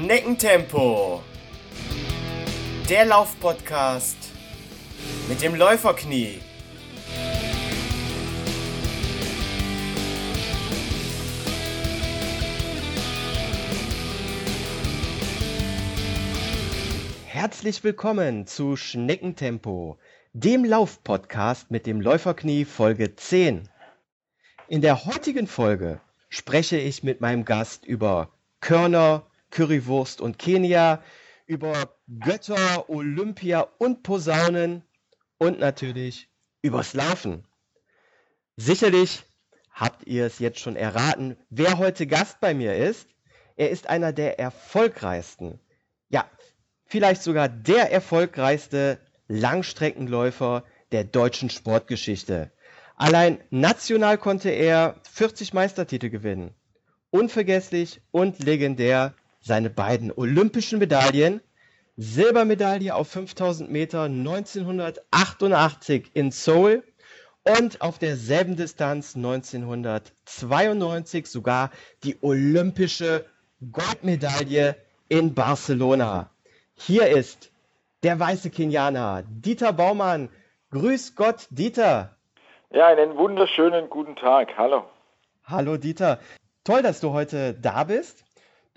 Schneckentempo. Der Laufpodcast mit dem Läuferknie. Herzlich willkommen zu Schneckentempo, dem Laufpodcast mit dem Läuferknie Folge 10. In der heutigen Folge spreche ich mit meinem Gast über Körner, Currywurst und Kenia, über Götter, Olympia und Posaunen und natürlich übers Laufen. Sicherlich habt ihr es jetzt schon erraten, wer heute Gast bei mir ist. Er ist einer der erfolgreichsten, ja, vielleicht sogar der erfolgreichste Langstreckenläufer der deutschen Sportgeschichte. Allein national konnte er 40 Meistertitel gewinnen. Unvergesslich und legendär seine beiden olympischen Medaillen. Silbermedaille auf 5000 Meter 1988 in Seoul und auf derselben Distanz 1992 sogar die olympische Goldmedaille in Barcelona. Hier ist der weiße Kenianer Dieter Baumann. Grüß Gott, Dieter. Ja, einen wunderschönen guten Tag. Hallo. Hallo, Dieter. Toll, dass du heute da bist.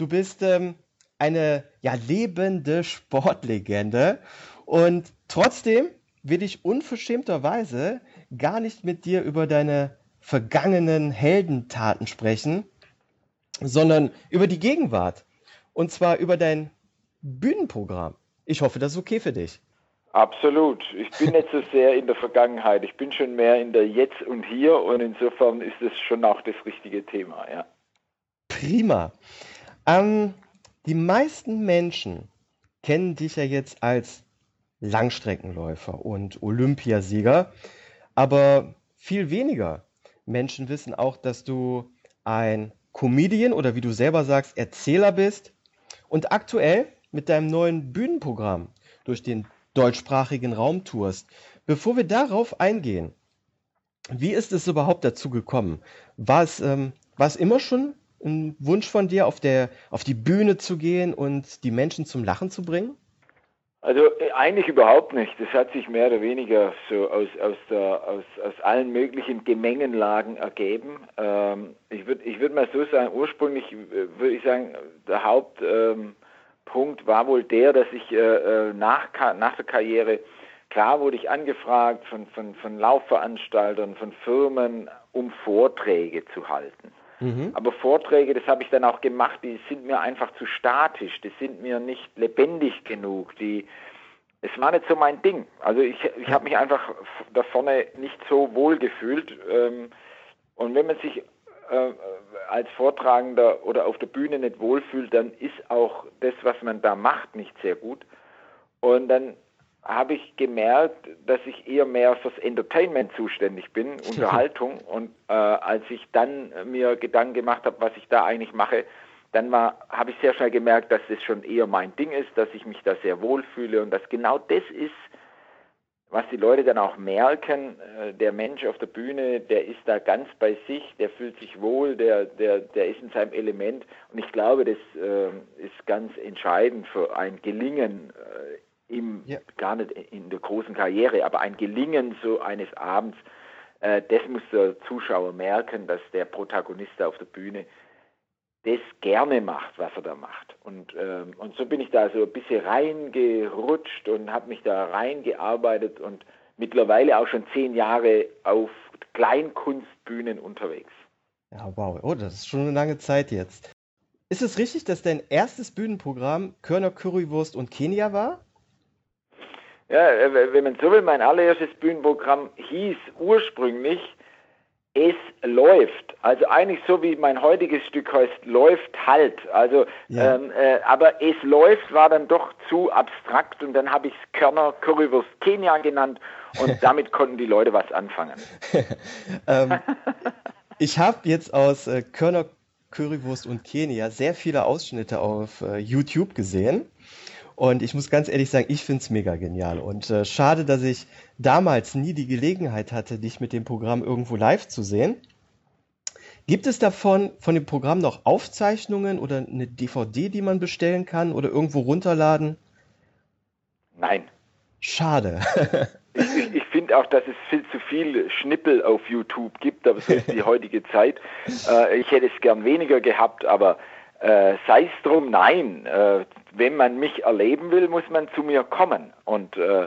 Du bist ähm, eine ja, lebende Sportlegende und trotzdem will ich unverschämterweise gar nicht mit dir über deine vergangenen Heldentaten sprechen, sondern über die Gegenwart. Und zwar über dein Bühnenprogramm. Ich hoffe, das ist okay für dich. Absolut. Ich bin nicht so sehr in der Vergangenheit. Ich bin schon mehr in der Jetzt und Hier und insofern ist es schon auch das richtige Thema, ja. Prima. Ähm, die meisten Menschen kennen dich ja jetzt als Langstreckenläufer und Olympiasieger, aber viel weniger Menschen wissen auch, dass du ein Comedian oder wie du selber sagst, Erzähler bist und aktuell mit deinem neuen Bühnenprogramm durch den deutschsprachigen Raum tourst. Bevor wir darauf eingehen, wie ist es überhaupt dazu gekommen? War es, ähm, war es immer schon ein Wunsch von dir, auf, der, auf die Bühne zu gehen und die Menschen zum Lachen zu bringen? Also äh, eigentlich überhaupt nicht. Das hat sich mehr oder weniger so aus, aus, der, aus, aus allen möglichen Gemengenlagen ergeben. Ähm, ich würde ich würd mal so sagen, ursprünglich äh, würde ich sagen, der Hauptpunkt ähm, war wohl der, dass ich äh, äh, nach, nach der Karriere, klar wurde ich angefragt von, von, von Laufveranstaltern, von Firmen, um Vorträge zu halten. Mhm. Aber Vorträge, das habe ich dann auch gemacht, die sind mir einfach zu statisch, die sind mir nicht lebendig genug, die es war nicht so mein Ding. Also ich, ich habe mich einfach da vorne nicht so wohl gefühlt. Ähm, und wenn man sich äh, als Vortragender oder auf der Bühne nicht wohlfühlt, dann ist auch das, was man da macht, nicht sehr gut. Und dann habe ich gemerkt, dass ich eher mehr fürs Entertainment zuständig bin, Unterhaltung. Und äh, als ich dann mir Gedanken gemacht habe, was ich da eigentlich mache, dann habe ich sehr schnell gemerkt, dass das schon eher mein Ding ist, dass ich mich da sehr wohl fühle und dass genau das ist, was die Leute dann auch merken. Äh, der Mensch auf der Bühne, der ist da ganz bei sich, der fühlt sich wohl, der, der, der ist in seinem Element. Und ich glaube, das äh, ist ganz entscheidend für ein Gelingen äh, im, ja. gar nicht in der großen Karriere, aber ein Gelingen so eines Abends, äh, das muss der Zuschauer merken, dass der Protagonist auf der Bühne das gerne macht, was er da macht. Und, ähm, und so bin ich da so ein bisschen reingerutscht und habe mich da reingearbeitet und mittlerweile auch schon zehn Jahre auf Kleinkunstbühnen unterwegs. Ja, wow. Oh, das ist schon eine lange Zeit jetzt. Ist es richtig, dass dein erstes Bühnenprogramm Körner Currywurst und Kenia war? Ja, äh, wenn man so will, mein allererstes Bühnenprogramm hieß ursprünglich Es läuft. Also eigentlich so wie mein heutiges Stück heißt, läuft halt. Also, ja. ähm, äh, aber Es läuft war dann doch zu abstrakt und dann habe ich es Körner Currywurst Kenia genannt und damit konnten die Leute was anfangen. ähm, ich habe jetzt aus äh, Körner Currywurst und Kenia sehr viele Ausschnitte auf äh, YouTube gesehen. Und ich muss ganz ehrlich sagen, ich finde es mega genial. Und äh, schade, dass ich damals nie die Gelegenheit hatte, dich mit dem Programm irgendwo live zu sehen. Gibt es davon von dem Programm noch Aufzeichnungen oder eine DVD, die man bestellen kann oder irgendwo runterladen? Nein. Schade. ich, ich finde auch, dass es viel zu viel Schnippel auf YouTube gibt, aber so ist die heutige Zeit. Äh, ich hätte es gern weniger gehabt, aber äh, sei es drum, nein. Äh, wenn man mich erleben will, muss man zu mir kommen. Und äh,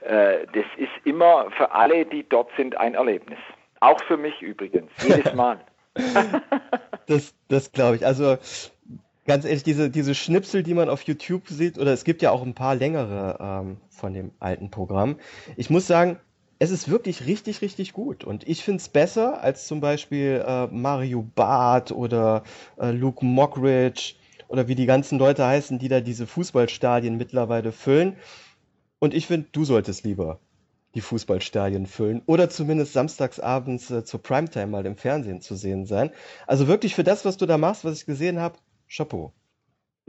äh, das ist immer für alle, die dort sind, ein Erlebnis. Auch für mich übrigens, jedes Mal. das das glaube ich. Also ganz ehrlich, diese, diese Schnipsel, die man auf YouTube sieht, oder es gibt ja auch ein paar längere ähm, von dem alten Programm. Ich muss sagen, es ist wirklich richtig, richtig gut. Und ich finde es besser als zum Beispiel äh, Mario Barth oder äh, Luke Mockridge oder wie die ganzen Leute heißen, die da diese Fußballstadien mittlerweile füllen. Und ich finde, du solltest lieber die Fußballstadien füllen oder zumindest samstagsabends äh, zur Primetime mal im Fernsehen zu sehen sein. Also wirklich für das, was du da machst, was ich gesehen habe, Chapeau.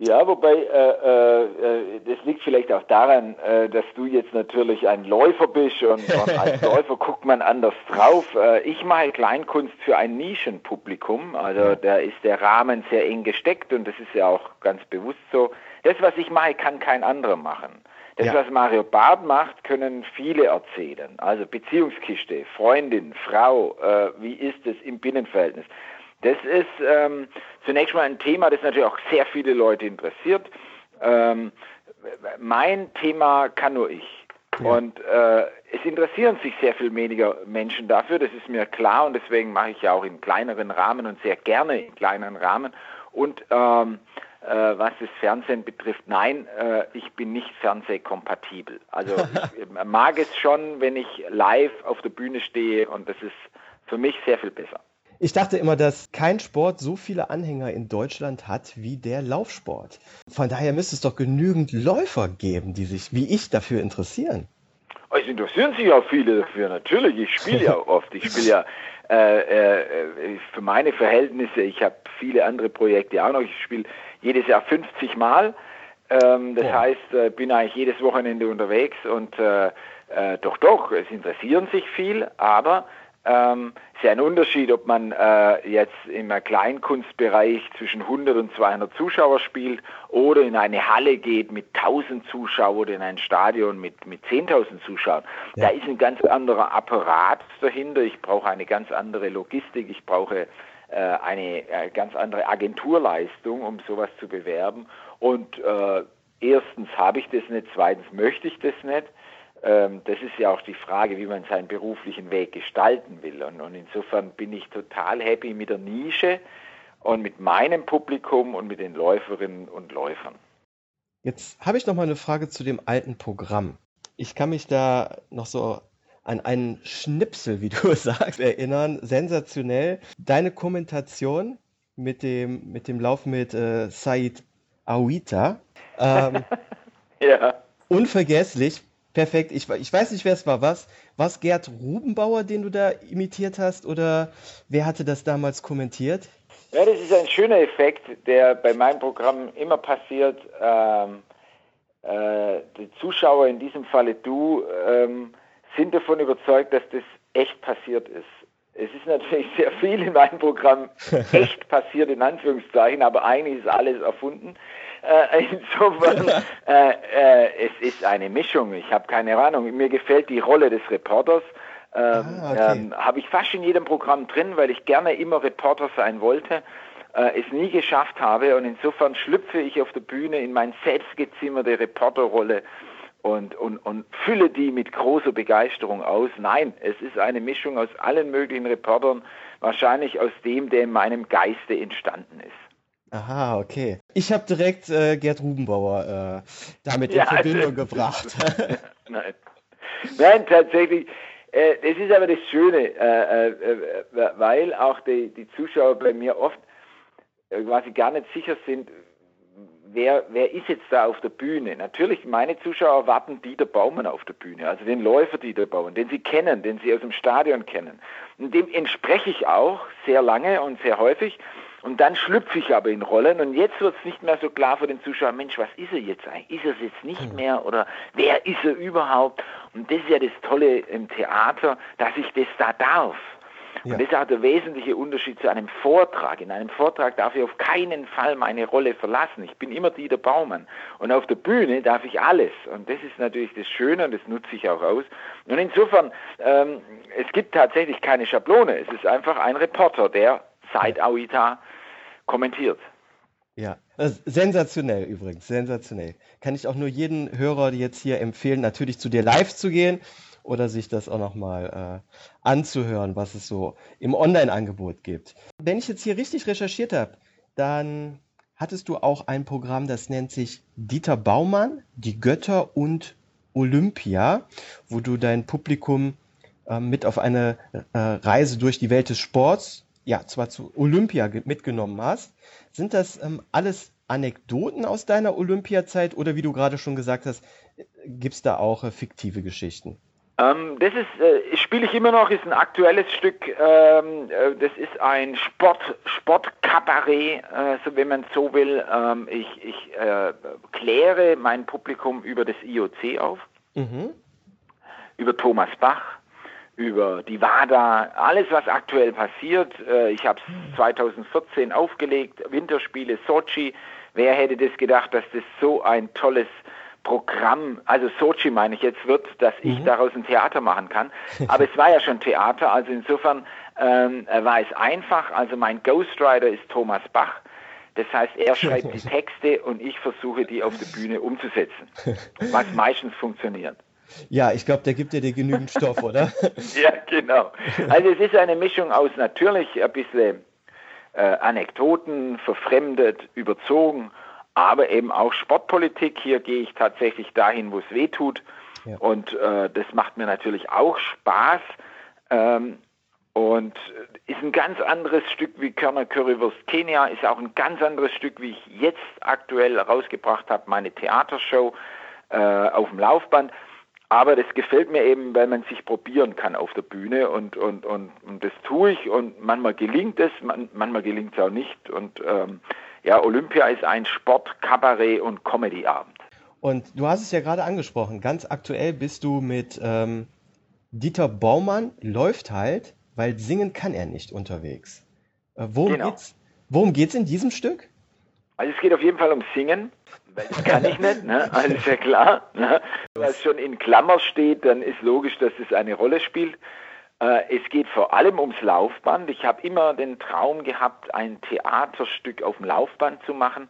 Ja, wobei äh, äh, das liegt vielleicht auch daran, äh, dass du jetzt natürlich ein Läufer bist und, und als Läufer guckt man anders drauf. Äh, ich mache Kleinkunst für ein Nischenpublikum, also da ist der Rahmen sehr eng gesteckt und das ist ja auch ganz bewusst so. Das, was ich mache, kann kein anderer machen. Das, ja. was Mario Barth macht, können viele erzählen. Also Beziehungskiste, Freundin, Frau, äh, wie ist es im Binnenverhältnis? Das ist ähm, zunächst mal ein Thema, das natürlich auch sehr viele Leute interessiert. Ähm, mein Thema kann nur ich. Ja. Und äh, es interessieren sich sehr viel weniger Menschen dafür, das ist mir klar und deswegen mache ich ja auch in kleineren Rahmen und sehr gerne in kleineren Rahmen. Und ähm, äh, was das Fernsehen betrifft, nein, äh, ich bin nicht fernsehkompatibel. Also ich mag es schon, wenn ich live auf der Bühne stehe und das ist für mich sehr viel besser. Ich dachte immer, dass kein Sport so viele Anhänger in Deutschland hat wie der Laufsport. Von daher müsste es doch genügend Läufer geben, die sich wie ich dafür interessieren. Es interessieren sich auch viele dafür, natürlich. Ich spiele ja oft. Ich spiele ja äh, äh, für meine Verhältnisse, ich habe viele andere Projekte auch noch. Ich spiele jedes Jahr 50 Mal. Ähm, das ja. heißt, äh, bin eigentlich jedes Wochenende unterwegs und äh, äh, doch, doch, es interessieren sich viel, aber ähm, ist ja ein Unterschied, ob man äh, jetzt im Kleinkunstbereich zwischen 100 und 200 Zuschauer spielt oder in eine Halle geht mit 1000 Zuschauern oder in ein Stadion mit, mit 10.000 Zuschauern. Ja. Da ist ein ganz anderer Apparat dahinter. Ich brauche eine ganz andere Logistik. Ich brauche äh, eine äh, ganz andere Agenturleistung, um sowas zu bewerben. Und äh, erstens habe ich das nicht, zweitens möchte ich das nicht. Ähm, das ist ja auch die Frage, wie man seinen beruflichen Weg gestalten will. Und, und insofern bin ich total happy mit der Nische und mit meinem Publikum und mit den Läuferinnen und Läufern. Jetzt habe ich noch mal eine Frage zu dem alten Programm. Ich kann mich da noch so an einen Schnipsel, wie du sagst, erinnern. Sensationell. Deine Kommentation mit dem, mit dem Lauf mit äh, Said Awita. Ähm, ja. Unvergesslich. Perfekt. Ich, ich weiß nicht, wer es war. Was? Was Gerd Rubenbauer, den du da imitiert hast? Oder wer hatte das damals kommentiert? Ja, das ist ein schöner Effekt, der bei meinem Programm immer passiert. Ähm, äh, die Zuschauer, in diesem Falle du, ähm, sind davon überzeugt, dass das echt passiert ist. Es ist natürlich sehr viel in meinem Programm echt passiert, in Anführungszeichen, aber eigentlich ist alles erfunden. Äh, insofern, äh, äh, es ist eine Mischung. Ich habe keine Ahnung. Mir gefällt die Rolle des Reporters. Ähm, ah, okay. ähm, habe ich fast in jedem Programm drin, weil ich gerne immer Reporter sein wollte, äh, es nie geschafft habe und insofern schlüpfe ich auf der Bühne in meine selbstgezimmerte Reporterrolle und, und, und fülle die mit großer Begeisterung aus. Nein, es ist eine Mischung aus allen möglichen Reportern, wahrscheinlich aus dem, der in meinem Geiste entstanden ist. Aha, okay. Ich habe direkt äh, Gerd Rubenbauer äh, damit ja, in Verbindung also, gebracht. Nein. Nein, tatsächlich. Äh, das ist aber das Schöne, äh, äh, äh, weil auch die, die Zuschauer bei mir oft quasi gar nicht sicher sind, wer, wer ist jetzt da auf der Bühne? Natürlich, meine Zuschauer erwarten Dieter Baumann auf der Bühne, also den Läufer Dieter Baumann, den sie kennen, den sie aus dem Stadion kennen. Und dem entspreche ich auch sehr lange und sehr häufig. Und dann schlüpfe ich aber in Rollen und jetzt wird es nicht mehr so klar für den Zuschauer, Mensch, was ist er jetzt eigentlich? Ist er es jetzt nicht hm. mehr oder wer ist er überhaupt? Und das ist ja das Tolle im Theater, dass ich das da darf. Ja. Und das ist auch der wesentliche Unterschied zu einem Vortrag. In einem Vortrag darf ich auf keinen Fall meine Rolle verlassen. Ich bin immer Dieter Baumann. Und auf der Bühne darf ich alles. Und das ist natürlich das Schöne und das nutze ich auch aus. Und insofern, ähm, es gibt tatsächlich keine Schablone. Es ist einfach ein Reporter, der seit Auita kommentiert. Ja, sensationell übrigens, sensationell. Kann ich auch nur jeden Hörer jetzt hier empfehlen, natürlich zu dir live zu gehen oder sich das auch nochmal äh, anzuhören, was es so im Online-Angebot gibt. Wenn ich jetzt hier richtig recherchiert habe, dann hattest du auch ein Programm, das nennt sich Dieter Baumann, die Götter und Olympia, wo du dein Publikum äh, mit auf eine äh, Reise durch die Welt des Sports, ja, zwar zu Olympia mitgenommen hast. Sind das ähm, alles Anekdoten aus deiner Olympiazeit oder wie du gerade schon gesagt hast, gibt es da auch äh, fiktive Geschichten? Ähm, das ist, äh, spiele ich immer noch, ist ein aktuelles Stück. Ähm, äh, das ist ein Sport, Sportkabarett, äh, so wenn man so will. Ähm, ich, ich äh, kläre mein Publikum über das IOC auf, mhm. über Thomas Bach, über die WADA, alles was aktuell passiert. Äh, ich habe es 2014 aufgelegt, Winterspiele Sochi. Wer hätte das gedacht, dass das so ein tolles Programm, also Sochi meine ich jetzt, wird, dass ich mhm. daraus ein Theater machen kann. Aber es war ja schon Theater, also insofern ähm, war es einfach. Also mein Ghostwriter ist Thomas Bach. Das heißt, er schreibt die Texte und ich versuche, die auf der Bühne umzusetzen, was meistens funktioniert. Ja, ich glaube, der gibt dir genügend Stoff, oder? ja, genau. Also es ist eine Mischung aus natürlich ein bisschen äh, Anekdoten, verfremdet, überzogen, aber eben auch Sportpolitik. Hier gehe ich tatsächlich dahin, wo es weh tut. Ja. Und äh, das macht mir natürlich auch Spaß. Ähm, und ist ein ganz anderes Stück wie Körner Currywurst Kenia, ist auch ein ganz anderes Stück, wie ich jetzt aktuell rausgebracht habe, meine Theatershow äh, auf dem Laufband. Aber das gefällt mir eben, weil man sich probieren kann auf der Bühne und, und, und, und das tue ich und manchmal gelingt es, man, manchmal gelingt es auch nicht. Und ähm, ja, Olympia ist ein Sport, Kabarett und Comedyabend. Und du hast es ja gerade angesprochen, ganz aktuell bist du mit ähm, Dieter Baumann, läuft halt, weil singen kann er nicht unterwegs. Äh, worum, genau. geht's, worum geht's in diesem Stück? Also es geht auf jeden Fall um Singen. Das kann ich nicht, ne? Also ja klar. Ne? Was schon in Klammer steht, dann ist logisch, dass es eine Rolle spielt. Äh, es geht vor allem ums Laufband. Ich habe immer den Traum gehabt, ein Theaterstück auf dem Laufband zu machen.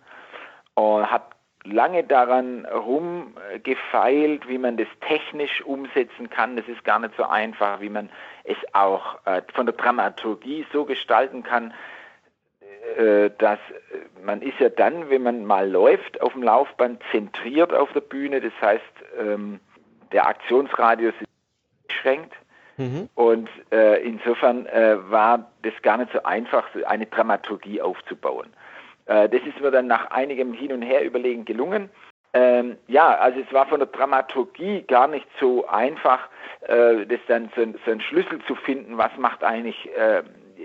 Und habe lange daran rumgefeilt, wie man das technisch umsetzen kann. Das ist gar nicht so einfach, wie man es auch äh, von der Dramaturgie so gestalten kann, dass äh, man ist ja dann, wenn man mal läuft auf dem Laufband, zentriert auf der Bühne. Das heißt, ähm, der Aktionsradius ist beschränkt. Mhm. Und äh, insofern äh, war das gar nicht so einfach, eine Dramaturgie aufzubauen. Äh, das ist mir dann nach einigem Hin und Her überlegen gelungen. Ähm, ja, also es war von der Dramaturgie gar nicht so einfach, äh, das dann so, so einen Schlüssel zu finden, was macht eigentlich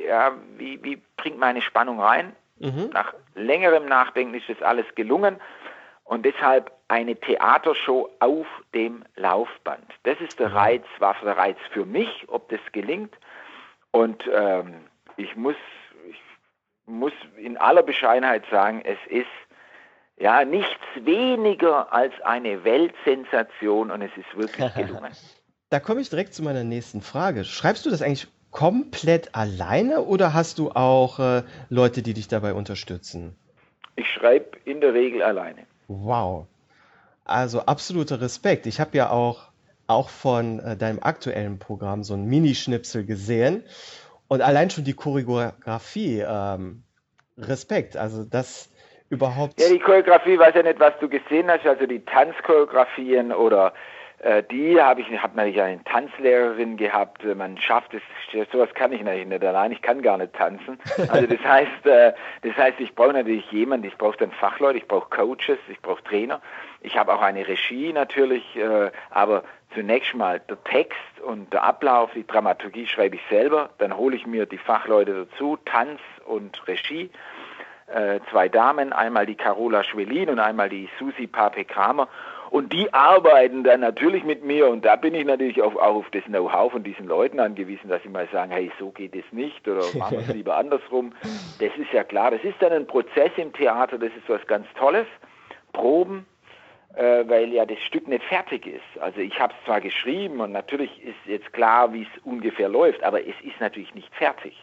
ja, wie, wie bringt meine Spannung rein? Mhm. Nach längerem Nachdenken ist das alles gelungen und deshalb eine Theatershow auf dem Laufband. Das ist der mhm. Reiz, war der Reiz für mich, ob das gelingt. Und ähm, ich muss, ich muss in aller Bescheidenheit sagen, es ist ja nichts weniger als eine Weltsensation und es ist wirklich gelungen. Da komme ich direkt zu meiner nächsten Frage. Schreibst du das eigentlich komplett alleine oder hast du auch äh, Leute, die dich dabei unterstützen? Ich schreibe in der Regel alleine. Wow. Also absoluter Respekt. Ich habe ja auch, auch von äh, deinem aktuellen Programm so ein Minischnipsel gesehen und allein schon die Choreografie. Ähm, Respekt. Also das überhaupt. Ja, die Choreografie, weiß ja nicht, was du gesehen hast, also die Tanzchoreografien oder die habe ich, man ja eine Tanzlehrerin gehabt. Äh, man schafft es, sowas kann ich natürlich nicht allein. Ich kann gar nicht tanzen. Also das heißt, äh, das heißt, ich brauche natürlich jemanden. Ich brauche dann Fachleute, ich brauche Coaches, ich brauche Trainer. Ich habe auch eine Regie natürlich, aber zunächst mal der Text und der Ablauf, die Dramaturgie schreibe ich selber. Dann hole ich mir die Fachleute dazu, Tanz und Regie. Zwei Damen, einmal die Carola Schwelin und einmal die Susi Pape Kramer Und die arbeiten dann natürlich mit mir und da bin ich natürlich auch, auch auf das Know-how von diesen Leuten angewiesen, dass sie mal sagen, hey, so geht es nicht oder machen wir es lieber andersrum. Das ist ja klar, das ist dann ein Prozess im Theater, das ist was ganz Tolles. Proben, äh, weil ja das Stück nicht fertig ist. Also ich habe es zwar geschrieben und natürlich ist jetzt klar, wie es ungefähr läuft, aber es ist natürlich nicht fertig.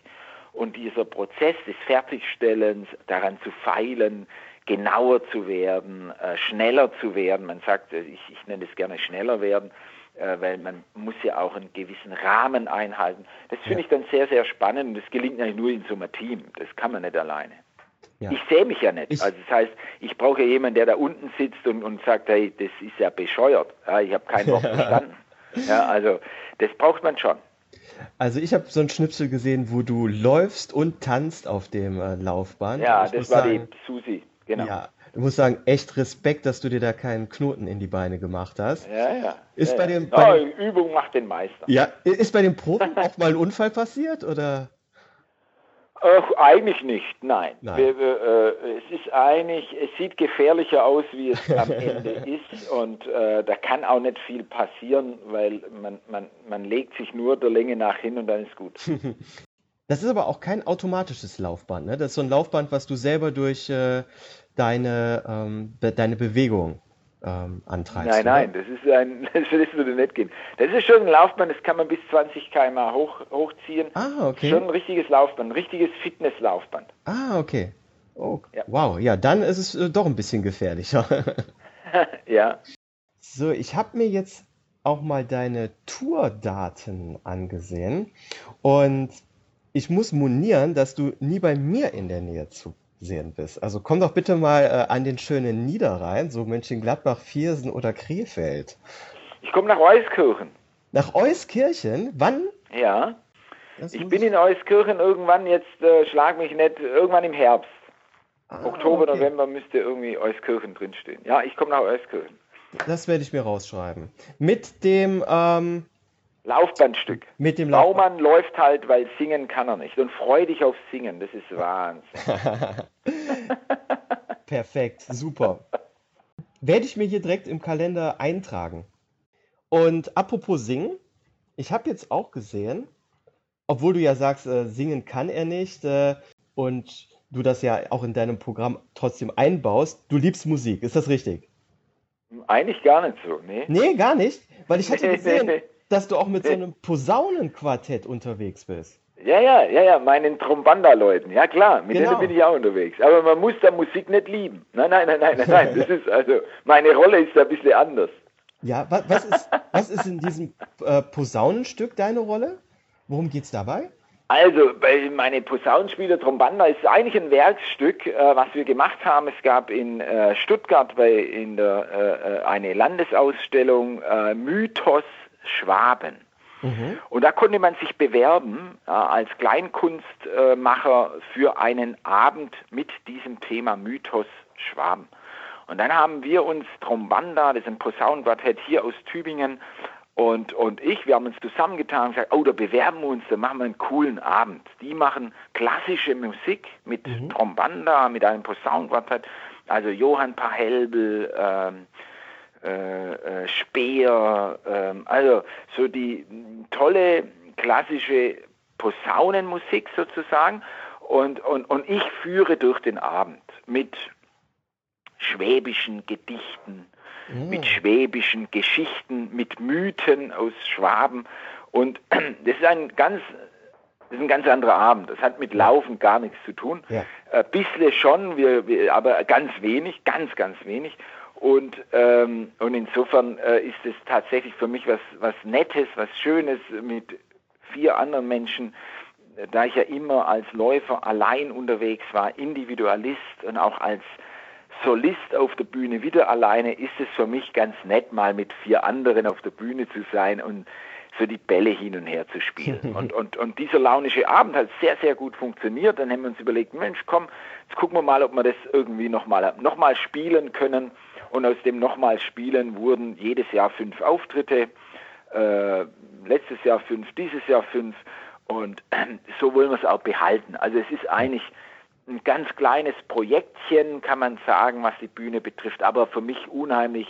Und dieser Prozess des Fertigstellens, daran zu feilen, genauer zu werden, äh, schneller zu werden, man sagt, äh, ich, ich nenne es gerne schneller werden, äh, weil man muss ja auch einen gewissen Rahmen einhalten. Das finde ja. ich dann sehr, sehr spannend und das gelingt natürlich nur in so einem Team. Das kann man nicht alleine. Ja. Ich sehe mich ja nicht. Ich also das heißt, ich brauche ja jemanden, der da unten sitzt und, und sagt, hey, das ist ja bescheuert. Ja, ich habe kein Wort verstanden. Ja, also das braucht man schon. Also ich habe so einen Schnipsel gesehen, wo du läufst und tanzt auf dem äh, Laufband. Ja, das war sagen, die Susi, genau. Ja, ich muss sagen, echt Respekt, dass du dir da keinen Knoten in die Beine gemacht hast. Ja, ja. Ist ja, bei dem, bei oh, Übung macht den Meister. Ja, ist bei den Proben auch mal ein Unfall passiert oder? Ach, eigentlich nicht, nein. nein. Wir, wir, äh, es ist eigentlich, es sieht gefährlicher aus, wie es am Ende ist und äh, da kann auch nicht viel passieren, weil man, man, man legt sich nur der Länge nach hin und dann ist gut. Das ist aber auch kein automatisches Laufband, ne? Das ist so ein Laufband, was du selber durch äh, deine, ähm, be deine Bewegung ähm, antreibst. Nein, oder? nein, das ist ein, das würde nicht gehen. Das ist schon ein Laufband, das kann man bis 20 km hoch, hochziehen. Ah, okay. Schon ein richtiges Laufband, ein richtiges Fitnesslaufband. Ah, okay. Oh, ja. Wow, ja, dann ist es äh, doch ein bisschen gefährlicher. ja. So, ich habe mir jetzt auch mal deine Tourdaten angesehen und ich muss monieren, dass du nie bei mir in der Nähe zu sehen bist. Also komm doch bitte mal äh, an den schönen Niederrhein, so Mönchengladbach, Viersen oder Krefeld. Ich komme nach Euskirchen. Nach Euskirchen? Wann? Ja. Das ich bin in Euskirchen irgendwann, jetzt äh, schlag mich nicht, irgendwann im Herbst. Ah, Oktober, okay. November müsste irgendwie Euskirchen drinstehen. Ja, ich komme nach Euskirchen. Das werde ich mir rausschreiben. Mit dem ähm, Laufbandstück. Mit dem Laufband. Baumann läuft halt, weil singen kann er nicht. Und freu dich auf Singen, das ist Wahnsinn. Perfekt, super. Werde ich mir hier direkt im Kalender eintragen. Und apropos Singen, ich habe jetzt auch gesehen, obwohl du ja sagst, äh, singen kann er nicht äh, und du das ja auch in deinem Programm trotzdem einbaust, du liebst Musik, ist das richtig? Eigentlich gar nicht so, nee. Nee, gar nicht, weil ich hatte gesehen, dass du auch mit so einem Posaunenquartett unterwegs bist. Ja, ja, ja, ja, meinen Trombanda-Leuten. Ja, klar, mit genau. denen bin ich auch unterwegs. Aber man muss da Musik nicht lieben. Nein, nein, nein, nein, nein, nein. Das ist also, meine Rolle ist da ein bisschen anders. Ja, was, was, ist, was ist in diesem äh, Posaunenstück deine Rolle? Worum geht es dabei? Also, bei meine Posaunenspieler Trombanda ist eigentlich ein Werkstück, äh, was wir gemacht haben. Es gab in äh, Stuttgart bei in der, äh, äh eine Landesausstellung äh, Mythos Schwaben. Mhm. Und da konnte man sich bewerben äh, als Kleinkunstmacher für einen Abend mit diesem Thema Mythos Schwaben. Und dann haben wir uns Trombanda, das ist ein Posaunenquartett hier aus Tübingen, und, und ich, wir haben uns zusammengetan und gesagt, oh, da bewerben wir uns, da machen wir einen coolen Abend. Die machen klassische Musik mit mhm. Trombanda, mit einem Posaunenquartett, also Johann Pahelbel, ähm, äh, äh, Speer, äh, also so die tolle klassische Posaunenmusik sozusagen und, und, und ich führe durch den Abend mit schwäbischen Gedichten, mm. mit schwäbischen Geschichten, mit Mythen aus Schwaben und das ist ein ganz das ist ein ganz anderer Abend. Das hat mit Laufen gar nichts zu tun. Ja. Äh, bisschen schon, wir, wir, aber ganz wenig, ganz, ganz wenig. Und, ähm, und insofern äh, ist es tatsächlich für mich was, was Nettes, was Schönes mit vier anderen Menschen, da ich ja immer als Läufer allein unterwegs war, Individualist und auch als Solist auf der Bühne wieder alleine, ist es für mich ganz nett, mal mit vier anderen auf der Bühne zu sein und so die Bälle hin und her zu spielen. Und, und, und dieser launische Abend hat sehr, sehr gut funktioniert. Dann haben wir uns überlegt, Mensch, komm, jetzt gucken wir mal, ob wir das irgendwie nochmal noch mal spielen können. Und aus dem nochmal Spielen wurden jedes Jahr fünf Auftritte, äh, letztes Jahr fünf, dieses Jahr fünf. Und so wollen wir es auch behalten. Also es ist eigentlich ein ganz kleines Projektchen, kann man sagen, was die Bühne betrifft, aber für mich unheimlich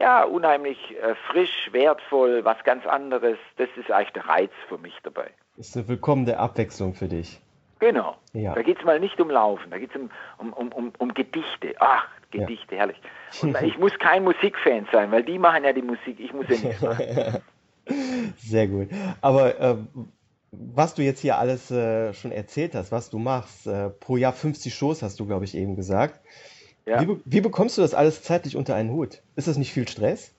ja, unheimlich äh, frisch, wertvoll, was ganz anderes. Das ist eigentlich der Reiz für mich dabei. Ist eine willkommene Abwechslung für dich. Genau. Ja. Da geht es mal nicht um Laufen, da geht es um, um, um, um, Gedichte. Ach, Gedichte, ja. herrlich. Und ich muss kein Musikfan sein, weil die machen ja die Musik, ich muss ja nicht machen. Sehr gut. Aber äh, was du jetzt hier alles äh, schon erzählt hast, was du machst, äh, pro Jahr 50 Shows hast du, glaube ich, eben gesagt. Ja. Wie, wie, bekommst du das alles zeitlich unter einen Hut? Ist das nicht viel Stress?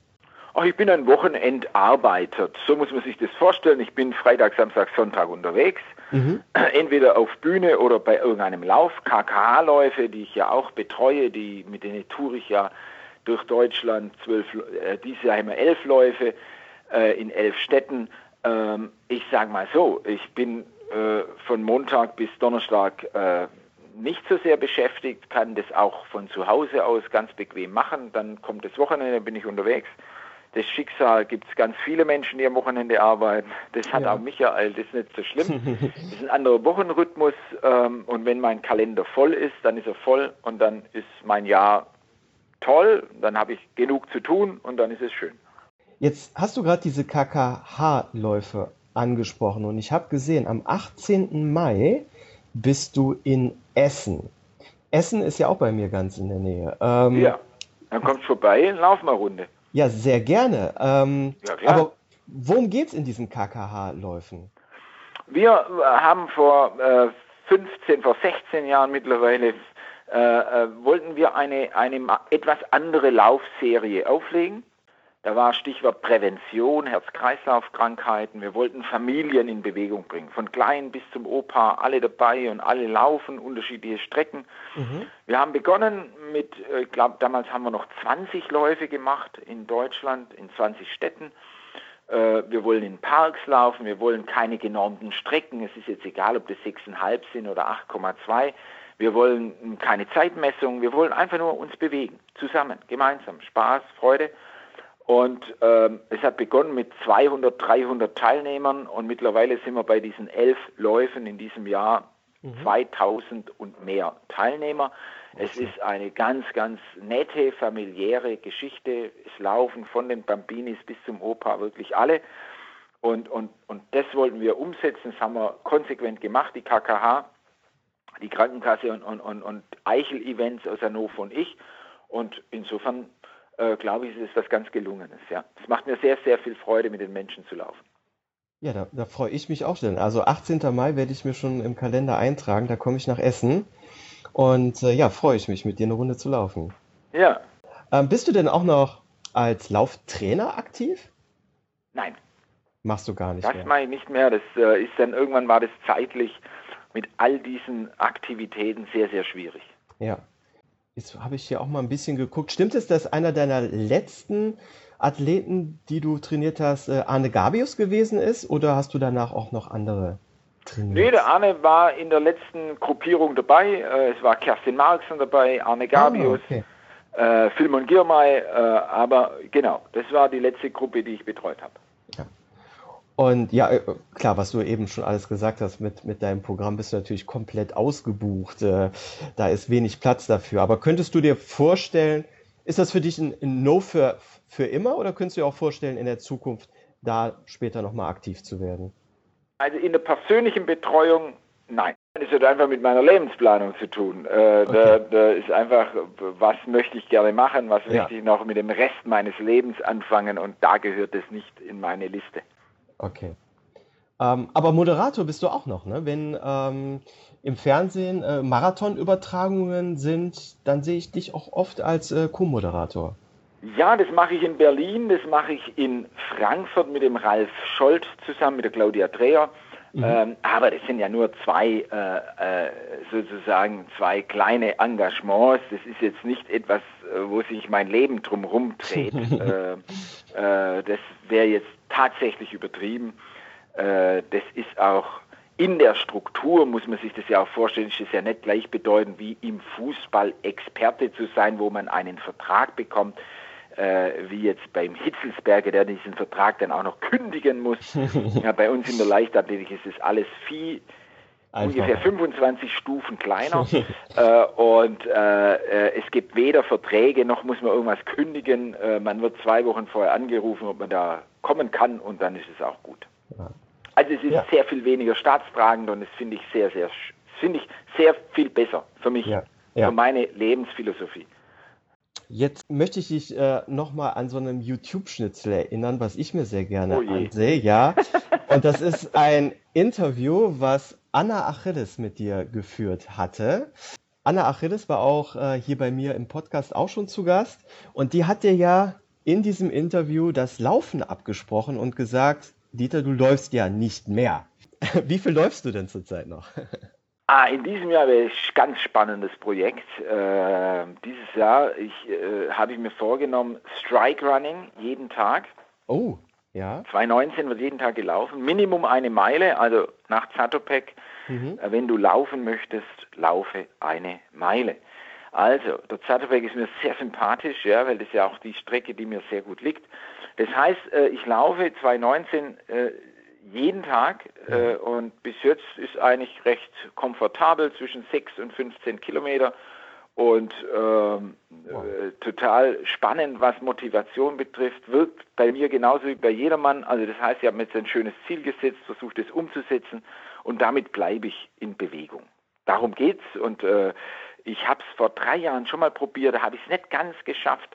Ach, ich bin ein Wochenendarbeiter. So muss man sich das vorstellen. Ich bin Freitag, Samstag, Sonntag unterwegs. Mhm. Entweder auf Bühne oder bei irgendeinem Lauf. KKH-Läufe, die ich ja auch betreue, die, mit denen toure ich ja durch Deutschland. Zwölf, äh, dieses Jahr haben wir elf Läufe äh, in elf Städten. Ähm, ich sage mal so, ich bin äh, von Montag bis Donnerstag äh, nicht so sehr beschäftigt, kann das auch von zu Hause aus ganz bequem machen. Dann kommt das Wochenende, bin ich unterwegs. Das Schicksal gibt es ganz viele Menschen, die am Wochenende arbeiten. Das hat ja. auch Michael, das ist nicht so schlimm. Das ist ein anderer Wochenrhythmus ähm, und wenn mein Kalender voll ist, dann ist er voll und dann ist mein Jahr toll, dann habe ich genug zu tun und dann ist es schön. Jetzt hast du gerade diese KKH-Läufe angesprochen und ich habe gesehen, am 18. Mai bist du in Essen. Essen ist ja auch bei mir ganz in der Nähe. Ähm, ja, dann kommst du vorbei, lauf mal Runde. Ja, sehr gerne. Ähm, ja, klar. Aber worum geht es in diesen KKH-Läufen? Wir äh, haben vor äh, 15, vor 16 Jahren mittlerweile äh, äh, wollten wir eine, eine etwas andere Laufserie auflegen. Da war Stichwort Prävention, Herz-Kreislauf-Krankheiten. Wir wollten Familien in Bewegung bringen, von klein bis zum Opa, alle dabei und alle laufen, unterschiedliche Strecken. Mhm. Wir haben begonnen mit, ich äh, glaube, damals haben wir noch 20 Läufe gemacht in Deutschland, in 20 Städten. Äh, wir wollen in Parks laufen, wir wollen keine genormten Strecken. Es ist jetzt egal, ob das 6,5 sind oder 8,2. Wir wollen keine Zeitmessung, wir wollen einfach nur uns bewegen, zusammen, gemeinsam, Spaß, Freude. Und ähm, es hat begonnen mit 200, 300 Teilnehmern und mittlerweile sind wir bei diesen elf Läufen in diesem Jahr mhm. 2000 und mehr Teilnehmer. Es ist eine ganz, ganz nette, familiäre Geschichte. Es laufen von den Bambinis bis zum Opa wirklich alle. Und, und, und das wollten wir umsetzen, das haben wir konsequent gemacht, die KKH, die Krankenkasse und, und, und, und Eichel-Events aus Hannover und ich. Und insofern äh, glaube ich, ist es was ganz Gelungenes. Ja. Es macht mir sehr, sehr viel Freude, mit den Menschen zu laufen. Ja, da, da freue ich mich auch schon. Also 18. Mai werde ich mir schon im Kalender eintragen, da komme ich nach Essen. Und äh, ja, freue ich mich, mit dir eine Runde zu laufen. Ja. Ähm, bist du denn auch noch als Lauftrainer aktiv? Nein. Machst du gar nicht das mehr? Das mache ich nicht mehr. Das äh, ist dann irgendwann war das zeitlich mit all diesen Aktivitäten sehr, sehr schwierig. Ja. Jetzt habe ich hier auch mal ein bisschen geguckt. Stimmt es, dass einer deiner letzten Athleten, die du trainiert hast, äh, Arne Gabius gewesen ist? Oder hast du danach auch noch andere trainiert? Nee, der Arne war in der letzten Gruppierung dabei. Äh, es war Kerstin Marxen dabei, Arne Gabius, ah, okay. äh, Filmon Girmay. Äh, aber genau, das war die letzte Gruppe, die ich betreut habe. Und ja, äh, klar, was du eben schon alles gesagt hast, mit, mit deinem Programm bist du natürlich komplett ausgebucht. Äh, da ist wenig Platz dafür. Aber könntest du dir vorstellen, ist das für dich ein, ein No für, für immer oder könntest du dir auch vorstellen, in der Zukunft da später nochmal aktiv zu werden? Also in der persönlichen Betreuung, nein. Das hat einfach mit meiner Lebensplanung zu tun. Äh, okay. da, da, ist einfach, was möchte ich gerne machen, was ja. möchte ich noch mit dem Rest meines Lebens anfangen und da gehört es nicht in meine Liste. Okay. Ähm, aber Moderator bist du auch noch, ne? Wenn ähm, im Fernsehen äh, Marathonübertragungen sind, dann sehe ich dich auch oft als äh, Co-Moderator. Ja, das mache ich in Berlin, das mache ich in Frankfurt mit dem Ralf Scholz zusammen, mit der Claudia Dreher. Mhm. Ähm, aber das sind ja nur zwei, äh, äh, sozusagen zwei kleine Engagements. Das ist jetzt nicht etwas, äh, wo sich mein Leben drumherum dreht. Äh, äh, das wäre jetzt tatsächlich übertrieben. Das ist auch in der Struktur, muss man sich das ja auch vorstellen, ist es ja nicht gleichbedeutend wie im Fußball Experte zu sein, wo man einen Vertrag bekommt, äh, wie jetzt beim Hitzelsberger, der diesen Vertrag dann auch noch kündigen muss. ja, bei uns in der Leichtathletik ist es alles viel, ungefähr 25 Stufen kleiner. äh, und äh, äh, es gibt weder Verträge noch muss man irgendwas kündigen. Äh, man wird zwei Wochen vorher angerufen, ob man da kommen kann und dann ist es auch gut. Ja. Also es ist ja. sehr viel weniger staatstragend und das finde ich sehr, sehr, finde ich sehr viel besser für mich, ja. für meine Lebensphilosophie. Jetzt möchte ich dich äh, nochmal an so einem YouTube-Schnitzel erinnern, was ich mir sehr gerne oh ansehe. Ja, und das ist ein Interview, was Anna Achilles mit dir geführt hatte. Anna Achilles war auch äh, hier bei mir im Podcast auch schon zu Gast und die hat dir ja in diesem Interview das Laufen abgesprochen und gesagt, Dieter, du läufst ja nicht mehr. Wie viel läufst du denn zurzeit noch? Ah, in diesem Jahr wäre ein ganz spannendes Projekt. Äh, dieses Jahr äh, habe ich mir vorgenommen, Strike Running jeden Tag. Oh, ja. 2019 wird jeden Tag gelaufen. Minimum eine Meile, also nach Zatopek. Mhm. Äh, wenn du laufen möchtest, laufe eine Meile. Also, der Zatopek ist mir sehr sympathisch, ja, weil das ja auch die Strecke, die mir sehr gut liegt. Das heißt, äh, ich laufe 2019 äh, jeden Tag äh, und bis jetzt ist eigentlich recht komfortabel zwischen 6 und 15 Kilometer. Und ähm, wow. äh, total spannend, was Motivation betrifft, wirkt bei mir genauso wie bei jedermann. Also das heißt, ich habe mir jetzt ein schönes Ziel gesetzt, versucht es umzusetzen. Und damit bleibe ich in Bewegung. Darum geht's. Und äh, ich habe es vor drei Jahren schon mal probiert, da habe ich es nicht ganz geschafft,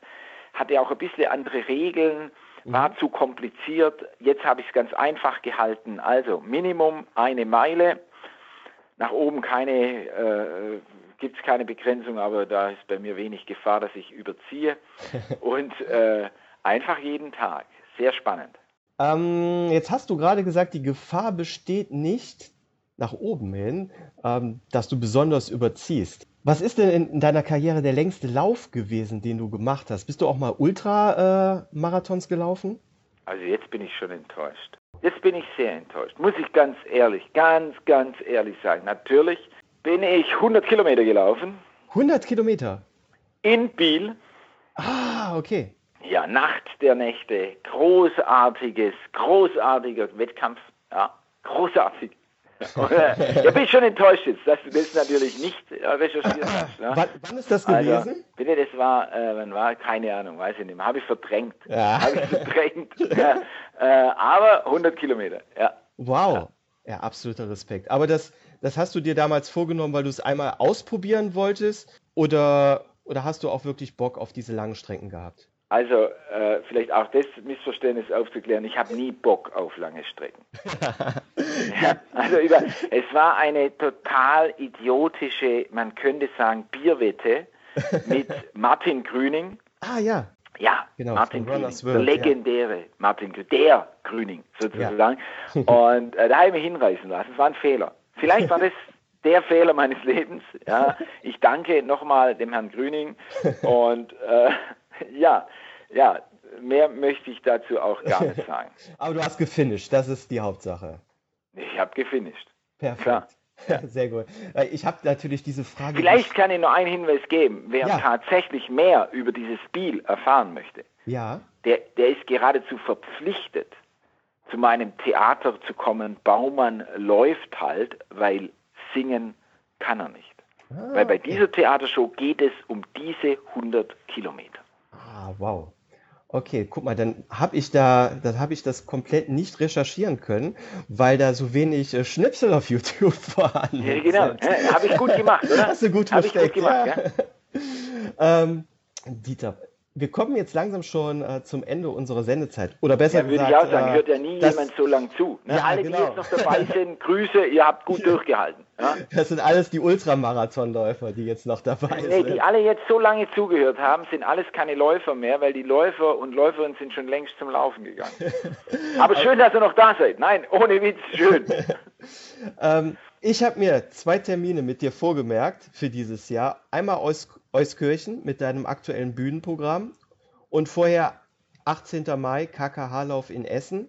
hatte auch ein bisschen andere Regeln war mhm. zu kompliziert. Jetzt habe ich es ganz einfach gehalten. Also Minimum eine Meile. Nach oben keine, äh, gibt es keine Begrenzung, aber da ist bei mir wenig Gefahr, dass ich überziehe. Und äh, einfach jeden Tag. Sehr spannend. Ähm, jetzt hast du gerade gesagt, die Gefahr besteht nicht nach oben hin, ähm, dass du besonders überziehst. Was ist denn in, deiner Karriere der längste Lauf gewesen, den du gemacht hast? Bist du auch mal Ultramarathons äh, gelaufen? Also jetzt bin ich schon enttäuscht. Jetzt bin ich sehr enttäuscht. Muss ich ganz ehrlich, ganz, ganz ehrlich sagen. Natürlich bin ich 100 Kilometer gelaufen. 100 Kilometer? In Biel. Ah, okay. Ja, Nacht der Nächte. Großartiges, großartiger Wettkampf. Ja, großartig. Ja, bin ich schon enttäuscht jetzt, dass du das natürlich nicht recherchiert hast. Ne? Wann, wann, ist das gewesen? Also, bitte, das war, äh, wann war, keine Ahnung, weiß ich nicht mehr, habe ich verdrängt. Ja. Habe ich verdrängt. ja. äh, aber 100 Kilometer, ja. Wow, ja, absoluter Respekt. Aber das, das hast du dir damals vorgenommen, weil du es einmal ausprobieren wolltest oder, oder hast du auch wirklich Bock auf diese langen Strecken gehabt? Also äh, vielleicht auch das Missverständnis aufzuklären. Ich habe nie Bock auf lange Strecken. ja, also über, es war eine total idiotische, man könnte sagen, Bierwette mit Martin Grüning. Ah ja. Ja, genau, Martin Grüning, der legendäre ja. Martin Grüning, der Grüning sozusagen. Ja. Und äh, da habe ich mich hinreißen lassen. Es war ein Fehler. Vielleicht war das der Fehler meines Lebens. Ja, ich danke nochmal dem Herrn Grüning und äh, ja, ja, mehr möchte ich dazu auch gar nicht sagen. Aber du hast gefinisht, das ist die Hauptsache. Ich habe gefinisht. Perfekt. Ja. Sehr gut. Ich habe natürlich diese Frage. Vielleicht kann ich nur einen Hinweis geben. Wer ja. tatsächlich mehr über dieses Spiel erfahren möchte, ja. der, der ist geradezu verpflichtet, zu meinem Theater zu kommen. Baumann läuft halt, weil singen kann er nicht. Ah, weil bei okay. dieser Theatershow geht es um diese 100 Kilometer. Ah, wow. Okay, guck mal, dann habe ich da, dann habe ich das komplett nicht recherchieren können, weil da so wenig äh, Schnipsel auf YouTube vorhanden ja, genau. sind. Habe ich gut gemacht, oder? Hast du gut versteckt, gemacht, ja. ja. ähm, Dieter, wir kommen jetzt langsam schon äh, zum Ende unserer Sendezeit. Oder besser ja, gesagt. Würde ich auch sagen, äh, hört ja nie jemand so lang zu. Ne? Ja, Alle, genau. die jetzt noch dabei sind, Grüße, ihr habt gut durchgehalten. Ja? Das sind alles die Ultramarathonläufer, die jetzt noch dabei nee, sind. Die alle jetzt so lange zugehört haben, sind alles keine Läufer mehr, weil die Läufer und Läuferinnen sind schon längst zum Laufen gegangen. Aber schön, dass ihr noch da seid. Nein, ohne Witz, schön. ähm, ich habe mir zwei Termine mit dir vorgemerkt für dieses Jahr. Einmal aus Euskirchen mit deinem aktuellen Bühnenprogramm und vorher 18. Mai KKH-Lauf in Essen.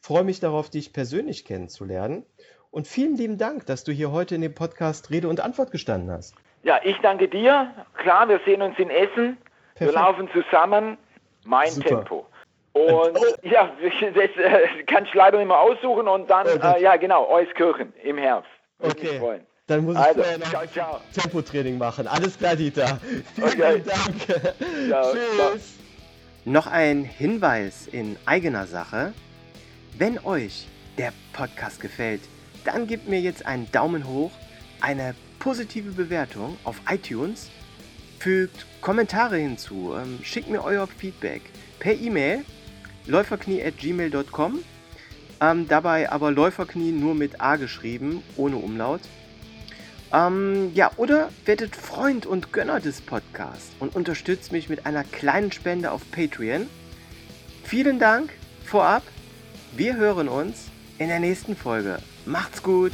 Freue mich darauf, dich persönlich kennenzulernen. Und vielen lieben Dank, dass du hier heute in dem Podcast Rede und Antwort gestanden hast. Ja, ich danke dir. Klar, wir sehen uns in Essen. Perfekt. Wir laufen zusammen. Mein Super. Tempo. Und oh. ja, das äh, kann ich leider nicht mehr aussuchen. Und dann, äh, ja genau, Euskirchen im Herbst. Okay. freuen. Dann muss ich also, vorher noch ciao, ciao. Tempotraining machen. Alles klar, Dieter. Vielen okay. Dank. Ciao, Tschüss. Ciao. Noch ein Hinweis in eigener Sache. Wenn euch der Podcast gefällt, dann gebt mir jetzt einen Daumen hoch, eine positive Bewertung auf iTunes, fügt Kommentare hinzu, ähm, schickt mir euer Feedback per E-Mail läuferknie.gmail.com. Ähm, dabei aber Läuferknie nur mit A geschrieben, ohne Umlaut. Ähm, ja, oder werdet Freund und Gönner des Podcasts und unterstützt mich mit einer kleinen Spende auf Patreon. Vielen Dank vorab. Wir hören uns in der nächsten Folge. Macht's gut!